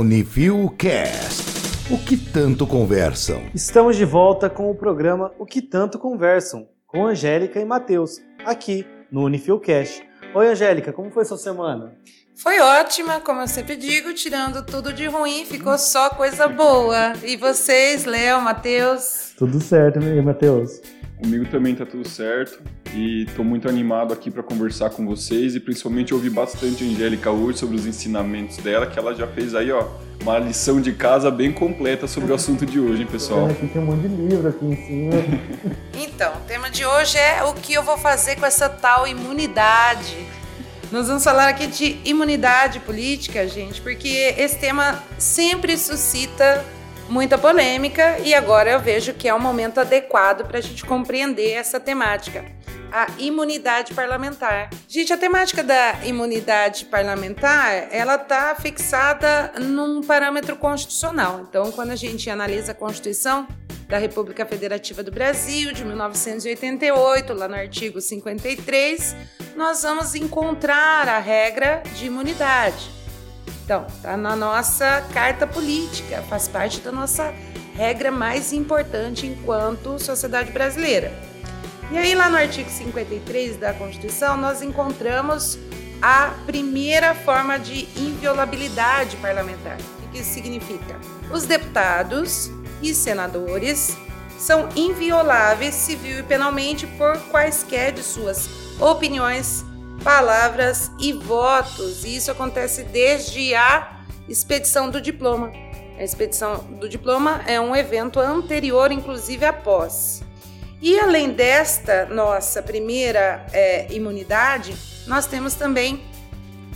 Unifil Cast. O que tanto conversam? Estamos de volta com o programa O que tanto conversam, com Angélica e Matheus, aqui no Unifil Cast. Oi, Angélica, como foi sua semana? Foi ótima, como eu sempre digo, tirando tudo de ruim, ficou só coisa boa. E vocês, Léo, Matheus? Tudo certo, né, Matheus? Comigo também tá tudo certo e tô muito animado aqui para conversar com vocês e principalmente ouvir bastante a Angélica hoje sobre os ensinamentos dela, que ela já fez aí, ó, uma lição de casa bem completa sobre o assunto de hoje, hein, pessoal? Aqui tem um monte de livro aqui em cima. então, o tema de hoje é o que eu vou fazer com essa tal imunidade. Nós vamos falar aqui de imunidade política, gente, porque esse tema sempre suscita muita polêmica e agora eu vejo que é um momento adequado para a gente compreender essa temática. A imunidade parlamentar. Gente, a temática da imunidade parlamentar, ela está fixada num parâmetro constitucional. Então, quando a gente analisa a Constituição da República Federativa do Brasil, de 1988, lá no artigo 53, nós vamos encontrar a regra de imunidade. Então, está na nossa carta política, faz parte da nossa regra mais importante enquanto sociedade brasileira. E aí, lá no artigo 53 da Constituição, nós encontramos a primeira forma de inviolabilidade parlamentar. O que isso significa? Os deputados e senadores são invioláveis civil e penalmente por quaisquer de suas opiniões, palavras e votos. E isso acontece desde a expedição do diploma. A expedição do diploma é um evento anterior, inclusive à posse. E além desta nossa primeira é, imunidade, nós temos também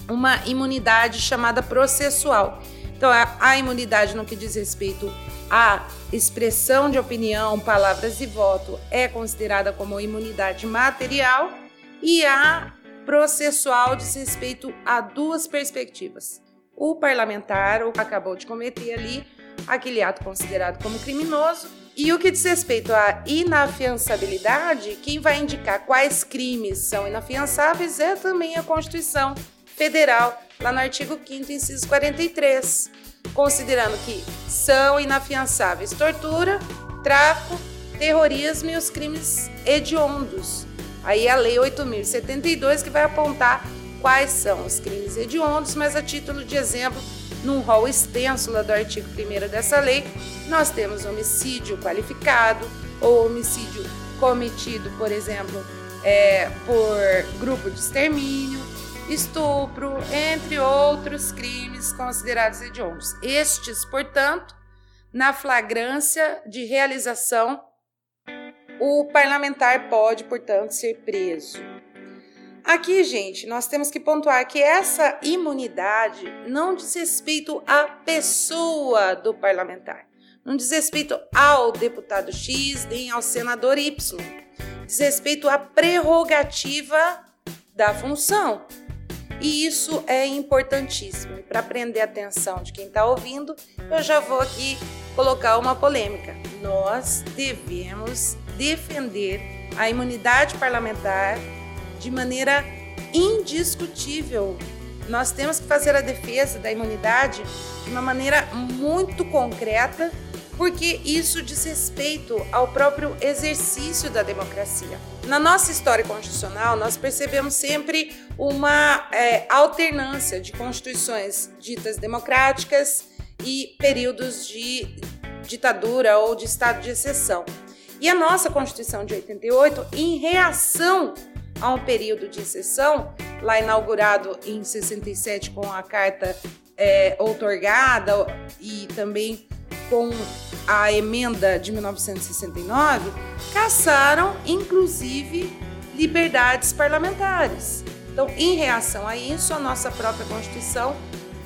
uma imunidade chamada processual. Então, a, a imunidade no que diz respeito à expressão de opinião, palavras e voto é considerada como imunidade material e a processual diz respeito a duas perspectivas. O parlamentar acabou de cometer ali aquele ato considerado como criminoso e o que diz respeito à inafiançabilidade, quem vai indicar quais crimes são inafiançáveis é também a Constituição Federal, lá no artigo 5 inciso 43, considerando que são inafiançáveis tortura, tráfico, terrorismo e os crimes hediondos. Aí a Lei 8.072 que vai apontar quais são os crimes hediondos, mas a título de exemplo, num rol extenso lá do artigo 1 dessa lei, nós temos homicídio qualificado ou homicídio cometido, por exemplo, é, por grupo de extermínio, estupro, entre outros crimes considerados hediondos. Estes, portanto, na flagrância de realização o parlamentar pode, portanto, ser preso. Aqui, gente, nós temos que pontuar que essa imunidade não diz respeito à pessoa do parlamentar, não diz respeito ao deputado X nem ao senador Y, diz respeito à prerrogativa da função. E isso é importantíssimo. E para prender a atenção de quem está ouvindo, eu já vou aqui colocar uma polêmica. Nós devemos defender a imunidade parlamentar de maneira indiscutível. Nós temos que fazer a defesa da imunidade de uma maneira muito concreta, porque isso diz respeito ao próprio exercício da democracia. Na nossa história constitucional, nós percebemos sempre uma é, alternância de constituições ditas democráticas e períodos de ditadura ou de estado de exceção. E a nossa Constituição de 88, em reação a um período de exceção, lá inaugurado em 67 com a Carta é, outorgada e também com a emenda de 1969, caçaram inclusive liberdades parlamentares. Então, em reação a isso, a nossa própria Constituição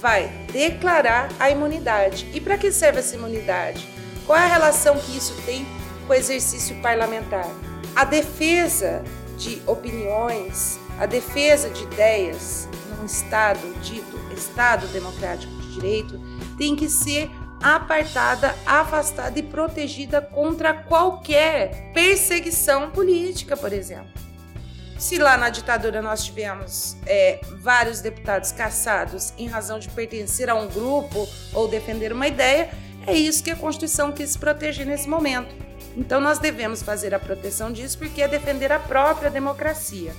vai declarar a imunidade. E para que serve essa imunidade? Qual é a relação que isso tem com o exercício parlamentar. A defesa de opiniões, a defesa de ideias num Estado dito Estado Democrático de Direito tem que ser apartada, afastada e protegida contra qualquer perseguição política, por exemplo. Se lá na ditadura nós tivemos é, vários deputados caçados em razão de pertencer a um grupo ou defender uma ideia, é isso que a Constituição quis proteger nesse momento. Então nós devemos fazer a proteção disso porque é defender a própria democracia.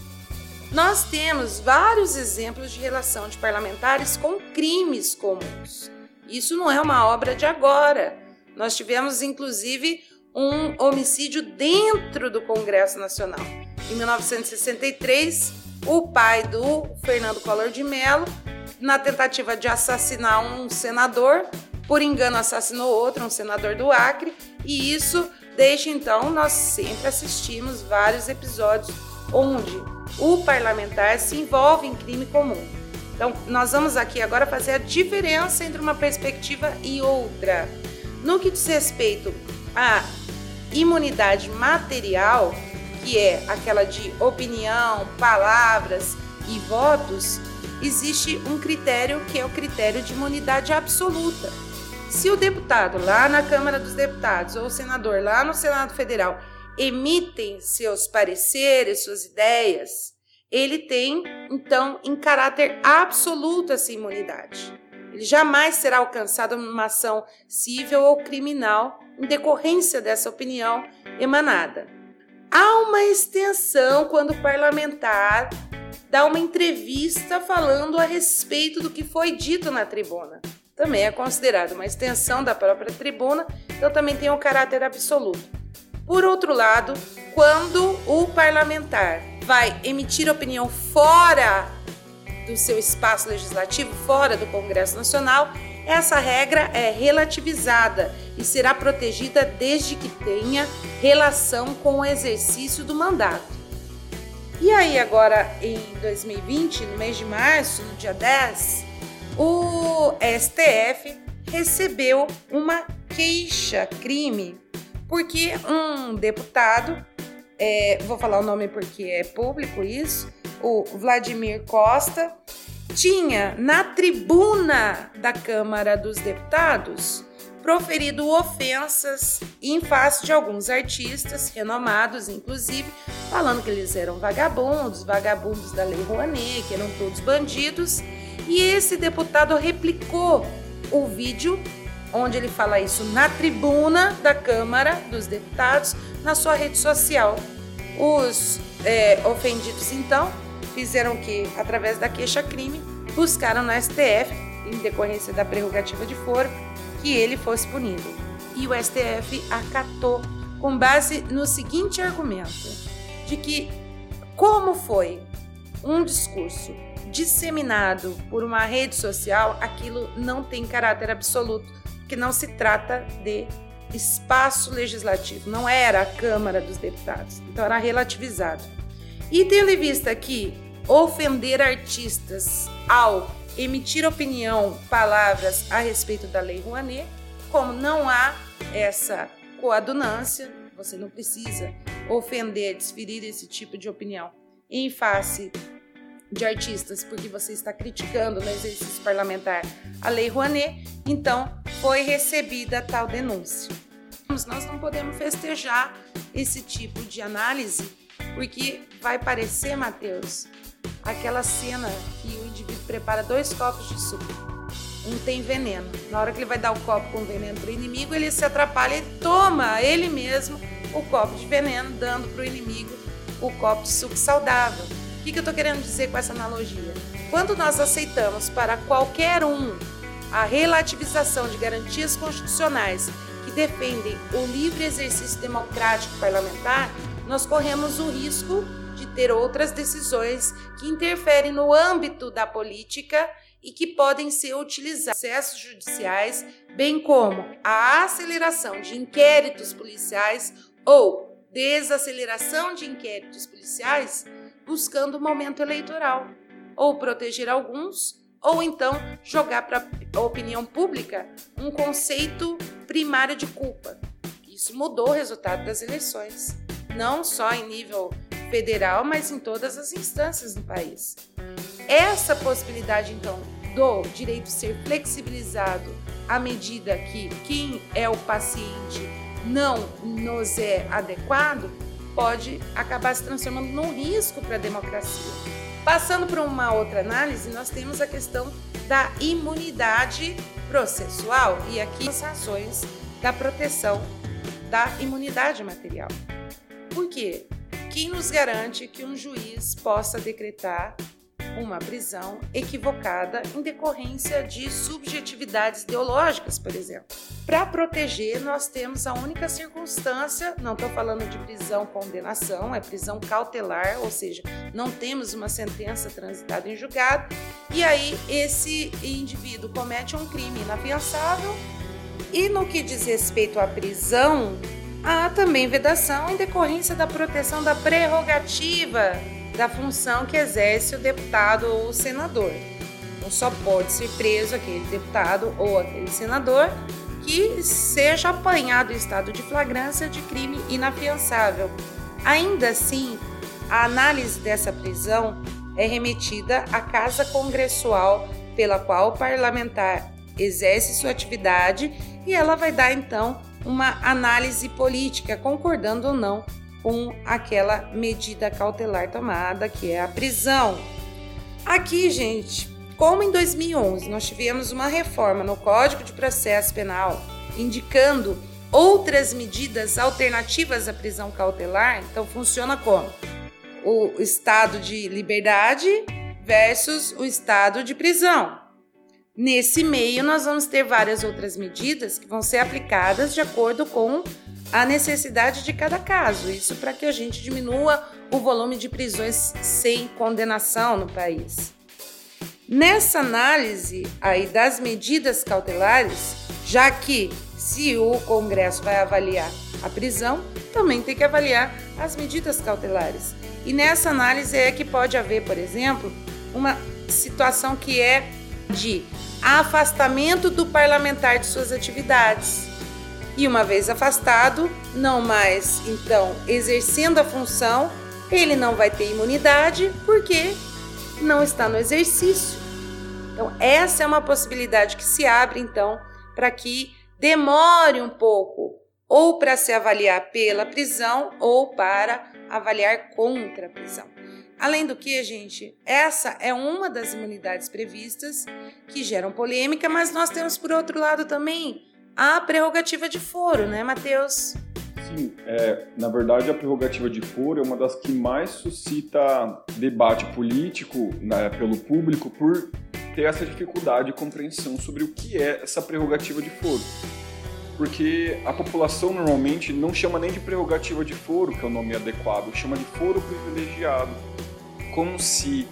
Nós temos vários exemplos de relação de parlamentares com crimes comuns. Isso não é uma obra de agora. Nós tivemos, inclusive, um homicídio dentro do Congresso Nacional. Em 1963, o pai do Fernando Collor de Mello, na tentativa de assassinar um senador, por engano assassinou outro, um senador do Acre, e isso, desde então, nós sempre assistimos vários episódios onde o parlamentar se envolve em crime comum. Então, nós vamos aqui agora fazer a diferença entre uma perspectiva e outra. No que diz respeito à imunidade material, que é aquela de opinião, palavras e votos, existe um critério que é o critério de imunidade absoluta. Se o deputado lá na Câmara dos Deputados ou o senador lá no Senado Federal emitem seus pareceres, suas ideias, ele tem, então, em caráter absoluto essa imunidade. Ele jamais será alcançado numa ação civil ou criminal em decorrência dessa opinião emanada. Há uma extensão quando o parlamentar dá uma entrevista falando a respeito do que foi dito na tribuna. Também é considerado uma extensão da própria tribuna, então também tem um caráter absoluto. Por outro lado, quando o parlamentar vai emitir opinião fora do seu espaço legislativo, fora do Congresso Nacional, essa regra é relativizada e será protegida desde que tenha relação com o exercício do mandato. E aí, agora em 2020, no mês de março, no dia 10, o STF recebeu uma queixa-crime porque um deputado, é, vou falar o nome porque é público isso, o Vladimir Costa, tinha na tribuna da Câmara dos Deputados proferido ofensas em face de alguns artistas renomados, inclusive, falando que eles eram vagabundos, vagabundos da Lei Rouanet, que eram todos bandidos. E esse deputado replicou o vídeo onde ele fala isso na tribuna da Câmara dos Deputados, na sua rede social. Os é, ofendidos, então, fizeram que, através da queixa-crime, buscaram no STF, em decorrência da prerrogativa de foro, que ele fosse punido. E o STF acatou com base no seguinte argumento: de que, como foi um discurso disseminado por uma rede social, aquilo não tem caráter absoluto, que não se trata de espaço legislativo, não era a Câmara dos Deputados, então era relativizado. E tendo em vista que ofender artistas ao emitir opinião, palavras a respeito da Lei Rouanet, como não há essa coadunância, você não precisa ofender, desferir esse tipo de opinião em face de artistas porque você está criticando no exercício parlamentar a Lei Rouanet, então foi recebida tal denúncia. Nós não podemos festejar esse tipo de análise porque vai parecer, Mateus, aquela cena que o indivíduo prepara dois copos de suco. Um tem veneno. Na hora que ele vai dar o copo com veneno para o inimigo, ele se atrapalha e toma ele mesmo o copo de veneno, dando para o inimigo o copo de suco saudável. Que, que eu estou querendo dizer com essa analogia? Quando nós aceitamos para qualquer um a relativização de garantias constitucionais que defendem o livre exercício democrático parlamentar, nós corremos o risco de ter outras decisões que interferem no âmbito da política e que podem ser utilizados processos judiciais, bem como a aceleração de inquéritos policiais ou desaceleração de inquéritos policiais, buscando o momento eleitoral, ou proteger alguns, ou então jogar para a opinião pública um conceito primário de culpa. Isso mudou o resultado das eleições, não só em nível federal, mas em todas as instâncias do país. Essa possibilidade, então, do direito ser flexibilizado à medida que quem é o paciente não nos é adequado, pode acabar se transformando num risco para a democracia. Passando para uma outra análise, nós temos a questão da imunidade processual e aqui as razões da proteção da imunidade material. Por quê? Quem nos garante que um juiz possa decretar uma prisão equivocada em decorrência de subjetividades ideológicas, por exemplo. Para proteger, nós temos a única circunstância, não estou falando de prisão condenação, é prisão cautelar, ou seja, não temos uma sentença transitada em julgado, e aí esse indivíduo comete um crime inafiançável. E no que diz respeito à prisão, há também vedação em decorrência da proteção da prerrogativa da função que exerce o deputado ou o senador. Então, só pode ser preso aquele deputado ou aquele senador que seja apanhado em estado de flagrância de crime inafiançável. Ainda assim, a análise dessa prisão é remetida à Casa Congressual pela qual o parlamentar exerce sua atividade e ela vai dar então uma análise política, concordando ou não com aquela medida cautelar tomada, que é a prisão. Aqui, gente, como em 2011 nós tivemos uma reforma no Código de Processo Penal indicando outras medidas alternativas à prisão cautelar, então funciona como? O estado de liberdade versus o estado de prisão. Nesse meio, nós vamos ter várias outras medidas que vão ser aplicadas de acordo com a necessidade de cada caso. Isso para que a gente diminua o volume de prisões sem condenação no país. Nessa análise aí das medidas cautelares, já que se o Congresso vai avaliar a prisão, também tem que avaliar as medidas cautelares. E nessa análise é que pode haver, por exemplo, uma situação que é de afastamento do parlamentar de suas atividades e uma vez afastado, não mais então exercendo a função, ele não vai ter imunidade porque não está no exercício. Então, essa é uma possibilidade que se abre então para que demore um pouco ou para se avaliar pela prisão ou para avaliar contra a prisão. Além do que, gente, essa é uma das imunidades previstas que geram polêmica, mas nós temos por outro lado também a prerrogativa de foro, né, Matheus? Sim, é, na verdade a prerrogativa de foro é uma das que mais suscita debate político né, pelo público por ter essa dificuldade de compreensão sobre o que é essa prerrogativa de foro. Porque a população normalmente não chama nem de prerrogativa de foro, que é o nome adequado, chama de foro privilegiado, como se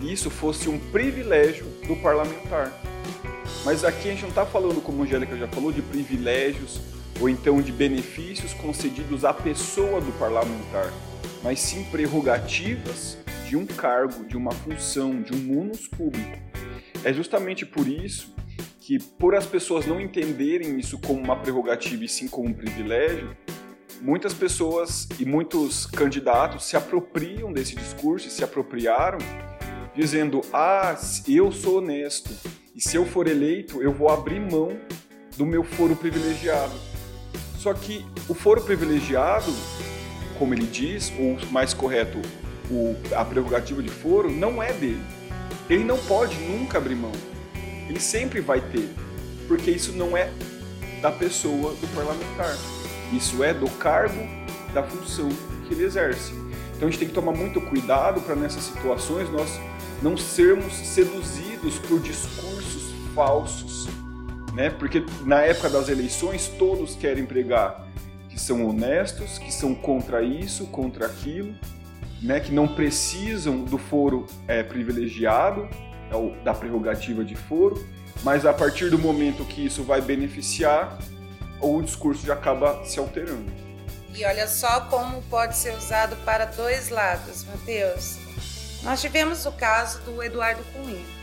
isso fosse um privilégio do parlamentar. Mas aqui a gente não está falando, como a Angélica já falou, de privilégios ou então de benefícios concedidos à pessoa do parlamentar, mas sim prerrogativas de um cargo, de uma função, de um munus público. É justamente por isso que, por as pessoas não entenderem isso como uma prerrogativa e sim como um privilégio, muitas pessoas e muitos candidatos se apropriam desse discurso e se apropriaram, dizendo: Ah, eu sou honesto, e se eu for eleito, eu vou abrir mão do meu foro privilegiado. Só que o foro privilegiado, como ele diz, ou mais correto, o, a prerrogativa de foro, não é dele. Ele não pode nunca abrir mão. Ele sempre vai ter, porque isso não é da pessoa do parlamentar. Isso é do cargo, da função que ele exerce. Então a gente tem que tomar muito cuidado para nessas situações nós não sermos seduzidos por discursos falsos, né? Porque na época das eleições todos querem pregar que são honestos, que são contra isso, contra aquilo, né? Que não precisam do foro é, privilegiado, é da prerrogativa de foro, mas a partir do momento que isso vai beneficiar, o discurso já acaba se alterando. E olha só como pode ser usado para dois lados, Mateus. Nós tivemos o caso do Eduardo Cunha.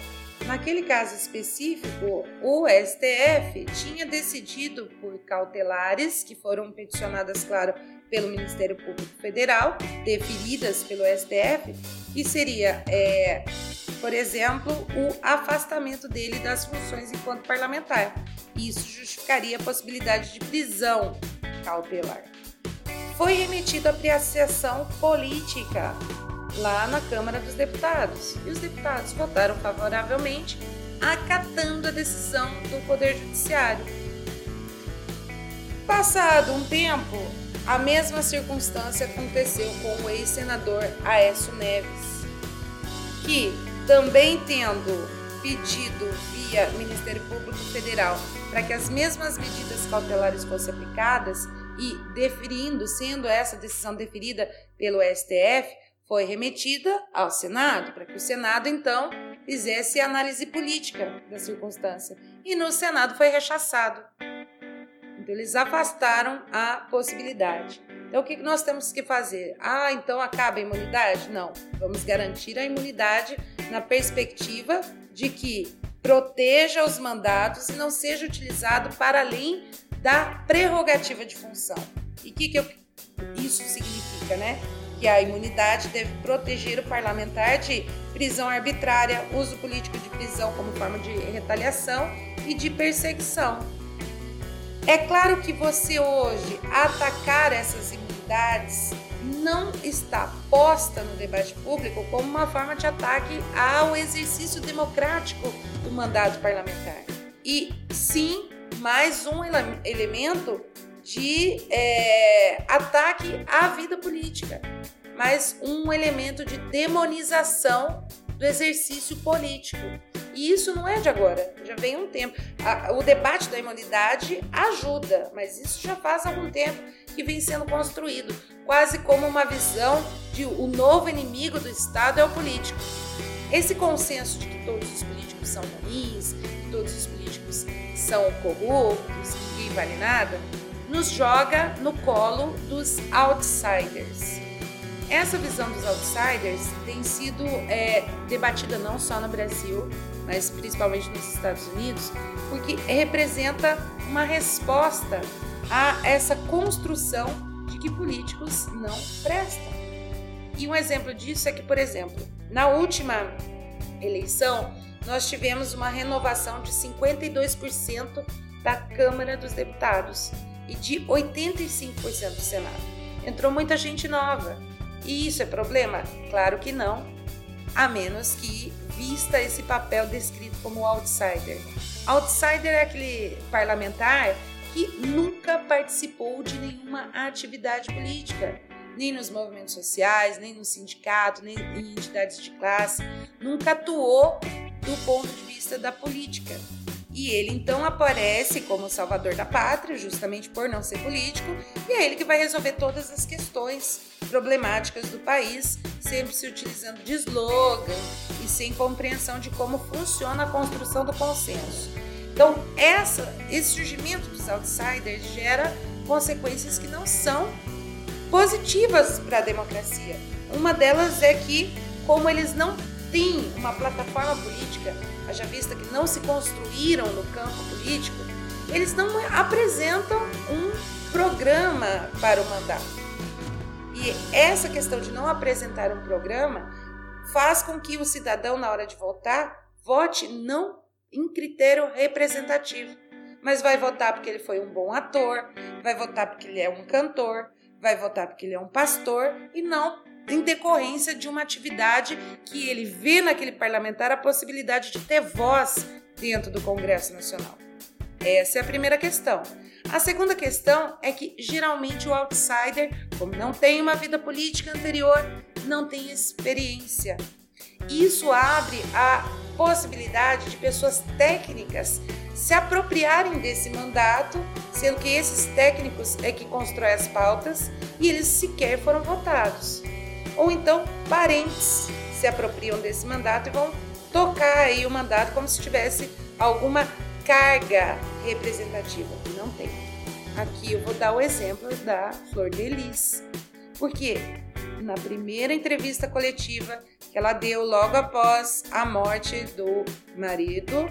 Naquele caso específico, o STF tinha decidido por cautelares, que foram peticionadas, claro, pelo Ministério Público Federal, deferidas pelo STF, que seria, é, por exemplo, o afastamento dele das funções enquanto parlamentar. Isso justificaria a possibilidade de prisão cautelar. foi remetido à apreciação política lá na Câmara dos Deputados. E os deputados votaram favoravelmente, acatando a decisão do Poder Judiciário. Passado um tempo, a mesma circunstância aconteceu com o ex-senador Aécio Neves, que, também tendo pedido via Ministério Público Federal para que as mesmas medidas cautelares fossem aplicadas e deferindo, sendo essa decisão deferida pelo STF, foi remetida ao Senado, para que o Senado então fizesse análise política da circunstância. E no Senado foi rechaçado. Então eles afastaram a possibilidade. Então o que nós temos que fazer? Ah, então acaba a imunidade? Não. Vamos garantir a imunidade na perspectiva de que proteja os mandatos e não seja utilizado para além da prerrogativa de função. E o que, que eu, isso significa, né? Que a imunidade deve proteger o parlamentar de prisão arbitrária, uso político de prisão como forma de retaliação e de perseguição. É claro que você hoje atacar essas imunidades não está posta no debate público como uma forma de ataque ao exercício democrático do mandato parlamentar. E sim, mais um ele elemento de é, ataque à vida política, mais um elemento de demonização do exercício político. E isso não é de agora, já vem um tempo. o debate da imunidade ajuda, mas isso já faz algum tempo que vem sendo construído, quase como uma visão de o novo inimigo do Estado é o político. Esse consenso de que todos os políticos são ruins, que todos os políticos são corruptos, que ninguém vale nada, nos joga no colo dos outsiders. Essa visão dos outsiders tem sido é, debatida não só no Brasil, mas principalmente nos Estados Unidos, porque representa uma resposta a essa construção de que políticos não prestam. E um exemplo disso é que, por exemplo, na última eleição, nós tivemos uma renovação de 52% da Câmara dos Deputados e de 85% do Senado. Entrou muita gente nova. E isso é problema? Claro que não, a menos que vista esse papel descrito como outsider. Outsider é aquele parlamentar que nunca participou de nenhuma atividade política, nem nos movimentos sociais, nem no sindicato, nem em entidades de classe, nunca atuou do ponto de vista da política. E ele então aparece como salvador da pátria, justamente por não ser político, e é ele que vai resolver todas as questões problemáticas do país, sempre se utilizando de slogan e sem compreensão de como funciona a construção do consenso. Então, essa, esse surgimento dos outsiders gera consequências que não são positivas para a democracia. Uma delas é que, como eles não têm uma plataforma política, haja vista que não se construíram no campo político, eles não apresentam um programa para o mandato. E essa questão de não apresentar um programa faz com que o cidadão, na hora de votar, vote não em critério representativo, mas vai votar porque ele foi um bom ator, vai votar porque ele é um cantor, vai votar porque ele é um pastor e não em decorrência de uma atividade que ele vê naquele parlamentar a possibilidade de ter voz dentro do Congresso Nacional. Essa é a primeira questão. A segunda questão é que geralmente o outsider, como não tem uma vida política anterior, não tem experiência. Isso abre a possibilidade de pessoas técnicas se apropriarem desse mandato, sendo que esses técnicos é que constroem as pautas e eles sequer foram votados. Ou então parentes se apropriam desse mandato e vão tocar aí o mandato como se tivesse alguma carga representativa. Não tem. Aqui eu vou dar o exemplo da Flor de Lis. Porque na primeira entrevista coletiva que ela deu logo após a morte do marido,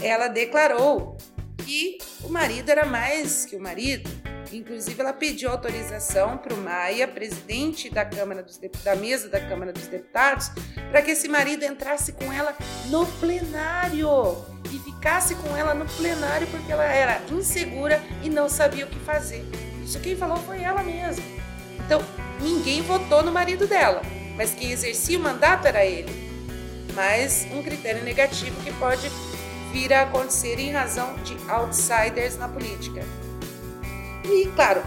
ela declarou que o marido era mais que o marido. Inclusive, ela pediu autorização para o Maia, presidente da Câmara dos da mesa da Câmara dos Deputados, para que esse marido entrasse com ela no plenário e ficasse com ela no plenário porque ela era insegura e não sabia o que fazer. Isso quem falou foi ela mesma. Então, ninguém votou no marido dela, mas quem exercia o mandato era ele. Mas um critério negativo que pode vir a acontecer em razão de outsiders na política. E, claro,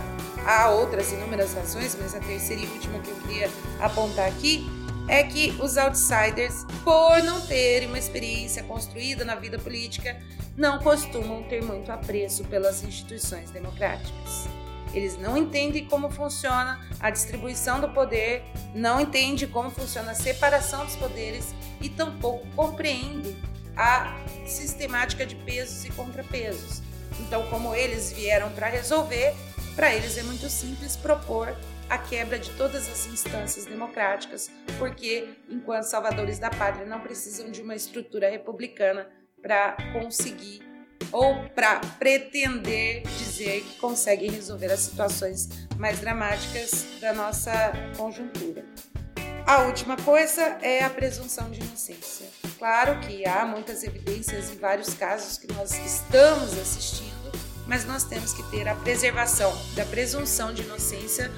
há outras inúmeras razões, mas a terceira e última que eu queria apontar aqui é que os outsiders, por não terem uma experiência construída na vida política, não costumam ter muito apreço pelas instituições democráticas. Eles não entendem como funciona a distribuição do poder, não entendem como funciona a separação dos poderes e tampouco compreendem a sistemática de pesos e contrapesos. Então, como eles vieram para resolver, para eles é muito simples propor a quebra de todas as instâncias democráticas, porque, enquanto salvadores da pátria, não precisam de uma estrutura republicana para conseguir ou para pretender dizer que conseguem resolver as situações mais dramáticas da nossa conjuntura. A última coisa é a presunção de inocência. Claro que há muitas evidências em vários casos que nós estamos assistindo, mas nós temos que ter a preservação da presunção de inocência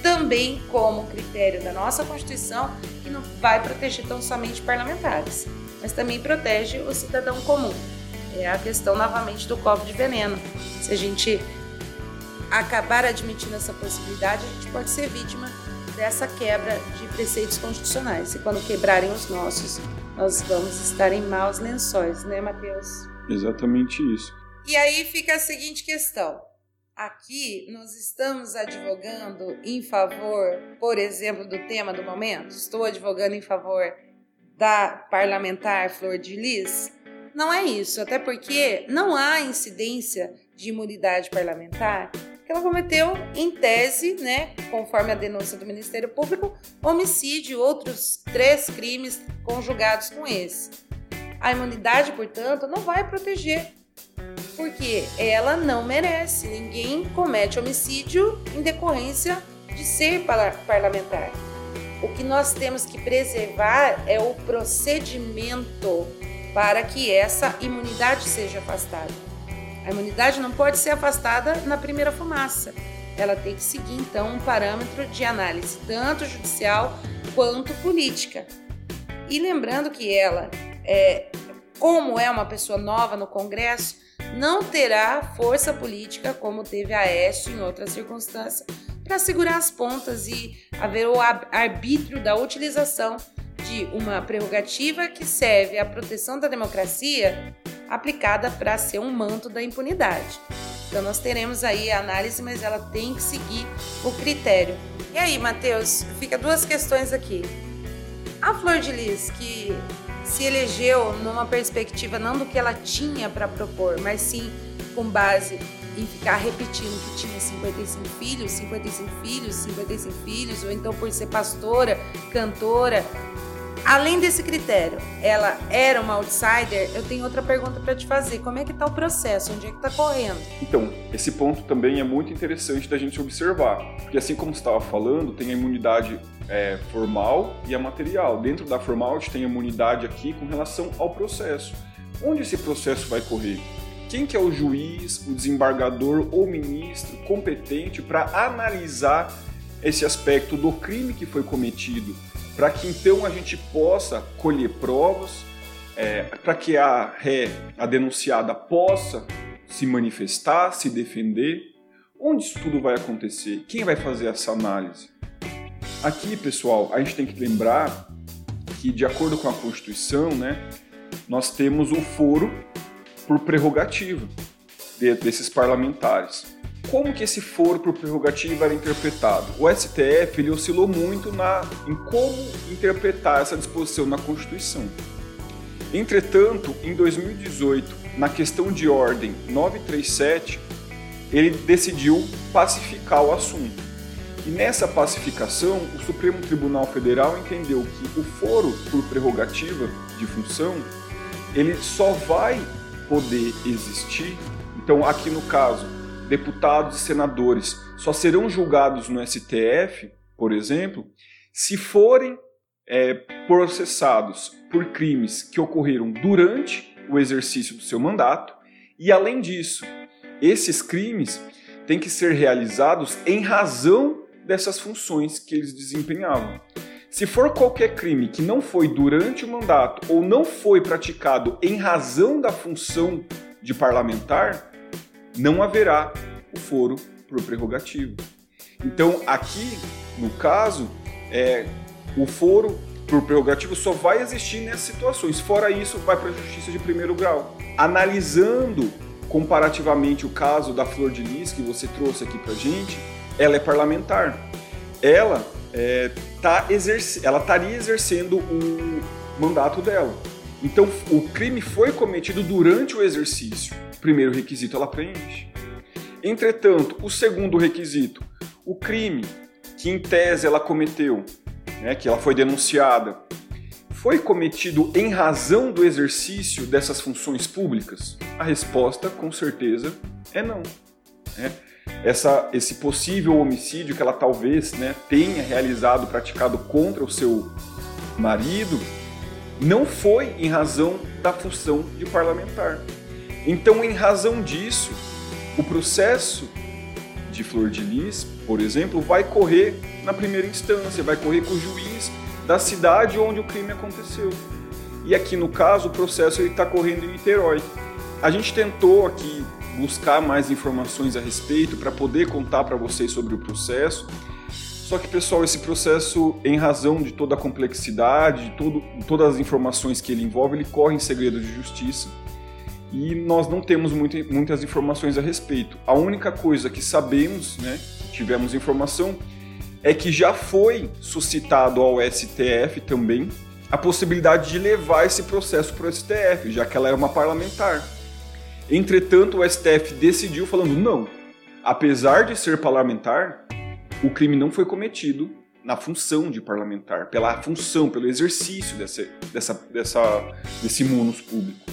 também como critério da nossa Constituição, que não vai proteger tão somente parlamentares, mas também protege o cidadão comum. É a questão novamente do copo de veneno. Se a gente acabar admitindo essa possibilidade, a gente pode ser vítima dessa quebra de preceitos constitucionais. E quando quebrarem os nossos, nós vamos estar em maus lençóis, né, Matheus? Exatamente isso. E aí fica a seguinte questão: Aqui nós estamos advogando em favor, por exemplo, do tema do momento. Estou advogando em favor da parlamentar Flor de Lis. Não é isso, até porque não há incidência de imunidade parlamentar ela cometeu em tese, né, conforme a denúncia do Ministério Público, homicídio e outros três crimes conjugados com esse. A imunidade, portanto, não vai proteger porque ela não merece. Ninguém comete homicídio em decorrência de ser parlamentar. O que nós temos que preservar é o procedimento para que essa imunidade seja afastada. A imunidade não pode ser afastada na primeira fumaça. Ela tem que seguir, então, um parâmetro de análise, tanto judicial quanto política. E lembrando que ela, é, como é uma pessoa nova no Congresso, não terá força política como teve a Aécio em outras circunstâncias para segurar as pontas e haver o arbítrio da utilização de uma prerrogativa que serve à proteção da democracia aplicada para ser um manto da impunidade. Então nós teremos aí a análise, mas ela tem que seguir o critério. E aí, Matheus, fica duas questões aqui. A Flor de Lis, que se elegeu numa perspectiva não do que ela tinha para propor, mas sim com base em ficar repetindo que tinha 55 filhos, 55 filhos, 55 filhos, ou então por ser pastora, cantora. Além desse critério, ela era uma outsider, eu tenho outra pergunta para te fazer. Como é que está o processo? Onde é que está correndo? Então, esse ponto também é muito interessante da gente observar. Porque assim como estava falando, tem a imunidade é, formal e a material. Dentro da formal, a gente tem a imunidade aqui com relação ao processo. Onde esse processo vai correr? Quem que é o juiz, o desembargador ou ministro competente para analisar esse aspecto do crime que foi cometido, para que então a gente possa colher provas, é, para que a ré, a denunciada, possa se manifestar, se defender. Onde isso tudo vai acontecer? Quem vai fazer essa análise? Aqui, pessoal, a gente tem que lembrar que, de acordo com a Constituição, né, nós temos o foro por prerrogativa desses parlamentares. Como que esse foro por prerrogativa era interpretado? O STF ele oscilou muito na, em como interpretar essa disposição na Constituição. Entretanto, em 2018, na questão de ordem 937, ele decidiu pacificar o assunto. E nessa pacificação, o Supremo Tribunal Federal entendeu que o foro por prerrogativa de função, ele só vai poder existir. Então, aqui no caso, deputados e senadores só serão julgados no STF, por exemplo, se forem é, processados por crimes que ocorreram durante o exercício do seu mandato e, além disso, esses crimes têm que ser realizados em razão dessas funções que eles desempenhavam. Se for qualquer crime que não foi durante o mandato ou não foi praticado em razão da função de parlamentar, não haverá o foro por prerrogativo. Então, aqui, no caso, é, o foro por prerrogativo só vai existir nessas situações. Fora isso, vai para a justiça de primeiro grau. Analisando comparativamente o caso da Flor de Lis que você trouxe aqui para gente, ela é parlamentar. Ela é, tá exerce, ela estaria exercendo o mandato dela. Então, o crime foi cometido durante o exercício. Primeiro requisito ela preenche. Entretanto, o segundo requisito, o crime que em tese ela cometeu, né, que ela foi denunciada, foi cometido em razão do exercício dessas funções públicas? A resposta, com certeza, é não. Né? essa, esse possível homicídio que ela talvez né, tenha realizado, praticado contra o seu marido, não foi em razão da função de parlamentar. Então, em razão disso, o processo de Flor de Lis, por exemplo, vai correr na primeira instância, vai correr com o juiz da cidade onde o crime aconteceu. E aqui no caso, o processo está correndo em Niterói. A gente tentou aqui buscar mais informações a respeito para poder contar para vocês sobre o processo. Só que, pessoal, esse processo, em razão de toda a complexidade, de todo, todas as informações que ele envolve, ele corre em segredo de justiça e nós não temos muito, muitas informações a respeito. A única coisa que sabemos, né, tivemos informação, é que já foi suscitado ao STF também a possibilidade de levar esse processo para o STF, já que ela é uma parlamentar. Entretanto, o STF decidiu falando não. Apesar de ser parlamentar, o crime não foi cometido na função de parlamentar, pela função, pelo exercício dessa, dessa, dessa, desse munus público.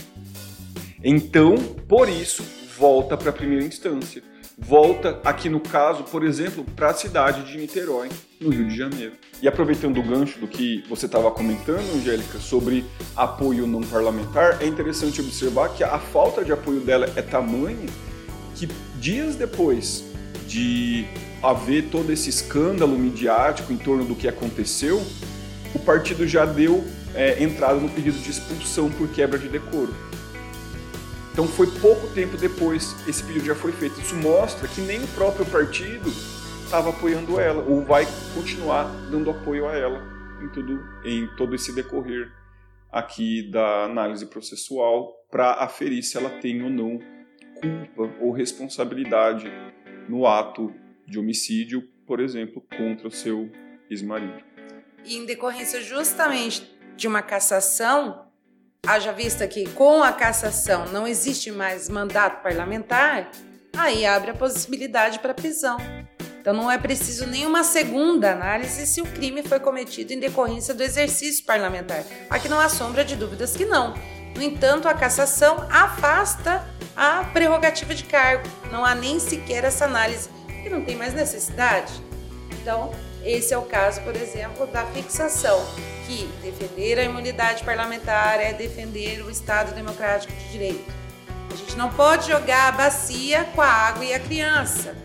Então, por isso, volta para a primeira instância volta aqui no caso, por exemplo, para a cidade de Niterói, no Rio de Janeiro. E aproveitando o gancho do que você estava comentando, Angélica, sobre apoio não parlamentar, é interessante observar que a falta de apoio dela é tamanha que dias depois de haver todo esse escândalo midiático em torno do que aconteceu, o partido já deu é, entrada no pedido de expulsão por quebra de decoro. Então foi pouco tempo depois esse pedido já foi feito. Isso mostra que nem o próprio partido estava apoiando ela ou vai continuar dando apoio a ela em tudo em todo esse decorrer aqui da análise processual para aferir se ela tem ou não culpa ou responsabilidade no ato de homicídio, por exemplo, contra o seu ex-marido. E em decorrência justamente de uma cassação, haja vista que com a cassação não existe mais mandato parlamentar, aí abre a possibilidade para prisão. Então não é preciso nenhuma segunda análise se o crime foi cometido em decorrência do exercício parlamentar. Aqui não há sombra de dúvidas que não. No entanto, a cassação afasta a prerrogativa de cargo. Não há nem sequer essa análise, que não tem mais necessidade. Então, esse é o caso, por exemplo, da fixação que defender a imunidade parlamentar é defender o Estado democrático de direito. A gente não pode jogar a bacia com a água e a criança.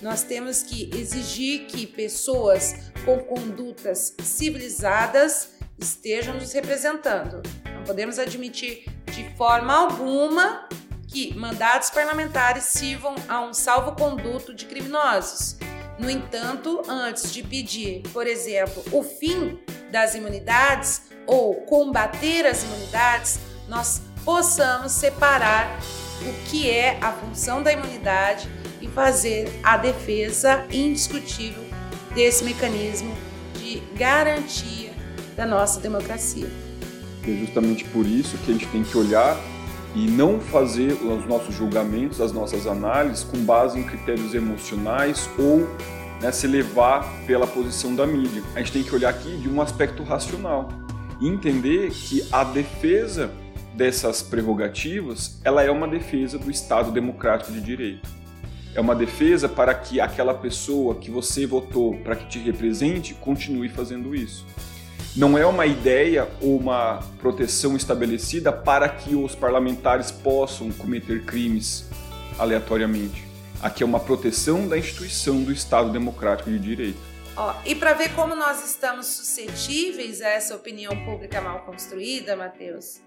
Nós temos que exigir que pessoas com condutas civilizadas estejam nos representando. Não podemos admitir de forma alguma que mandatos parlamentares sirvam a um salvo-conduto de criminosos. No entanto, antes de pedir, por exemplo, o fim das imunidades ou combater as imunidades, nós possamos separar o que é a função da imunidade e fazer a defesa indiscutível desse mecanismo de garantia da nossa democracia. É justamente por isso que a gente tem que olhar e não fazer os nossos julgamentos, as nossas análises com base em critérios emocionais ou né, se levar pela posição da mídia. A gente tem que olhar aqui de um aspecto racional e entender que a defesa dessas prerrogativas, ela é uma defesa do Estado democrático de direito. É uma defesa para que aquela pessoa que você votou para que te represente continue fazendo isso. Não é uma ideia ou uma proteção estabelecida para que os parlamentares possam cometer crimes aleatoriamente. Aqui é uma proteção da instituição do Estado Democrático de Direito. Ó, e para ver como nós estamos suscetíveis a essa opinião pública mal construída, Matheus,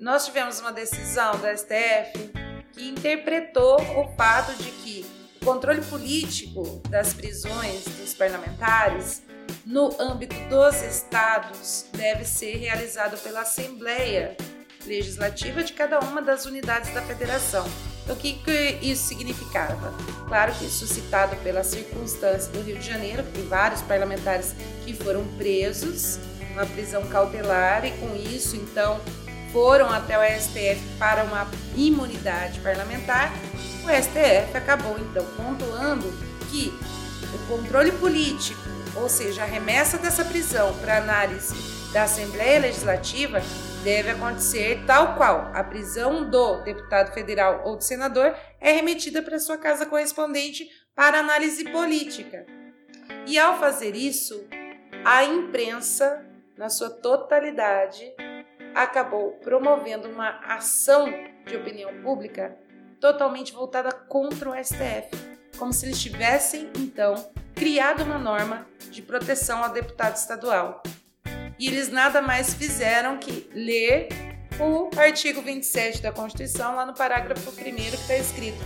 nós tivemos uma decisão do STF que interpretou o fato de que o controle político das prisões dos parlamentares no âmbito dos estados deve ser realizado pela Assembleia Legislativa de cada uma das unidades da federação. Então, o que, que isso significava? Claro que suscitado pela circunstância do Rio de Janeiro, que tem vários parlamentares que foram presos, uma prisão cautelar, e com isso, então, foram até o STF para uma imunidade parlamentar. O STF acabou, então, pontuando que o controle político, ou seja, a remessa dessa prisão para análise da Assembleia Legislativa, deve acontecer tal qual a prisão do deputado federal ou do senador é remetida para sua casa correspondente para análise política. E ao fazer isso, a imprensa, na sua totalidade, acabou promovendo uma ação de opinião pública totalmente voltada contra o STF, como se eles tivessem, então, criado uma norma de proteção ao deputado estadual e eles nada mais fizeram que ler o artigo 27 da Constituição, lá no parágrafo 1 que está escrito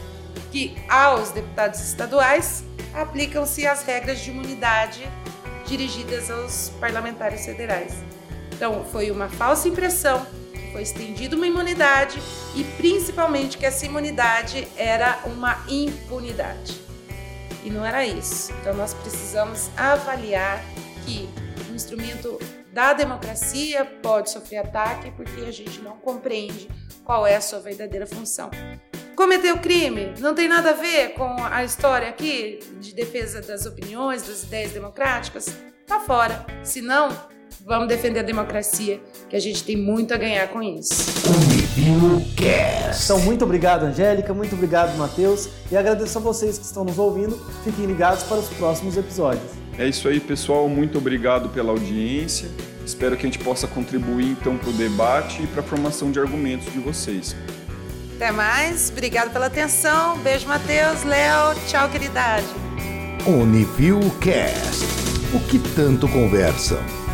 que aos deputados estaduais aplicam-se as regras de imunidade dirigidas aos parlamentares federais. Então, foi uma falsa impressão que foi estendida uma imunidade e principalmente que essa imunidade era uma impunidade. E não era isso. Então, nós precisamos avaliar que o instrumento da democracia pode sofrer ataque porque a gente não compreende qual é a sua verdadeira função. Cometeu crime não tem nada a ver com a história aqui de defesa das opiniões, das ideias democráticas? Tá fora. Se não, vamos defender a democracia, que a gente tem muito a ganhar com isso. Então, muito obrigado, Angélica, muito obrigado, Matheus, e agradeço a vocês que estão nos ouvindo. Fiquem ligados para os próximos episódios. É isso aí, pessoal. Muito obrigado pela audiência. Espero que a gente possa contribuir então para o debate e para a formação de argumentos de vocês. Até mais, obrigado pela atenção. Beijo, Matheus, Léo. Tchau, queridade. Uniview Cast. O que tanto conversam.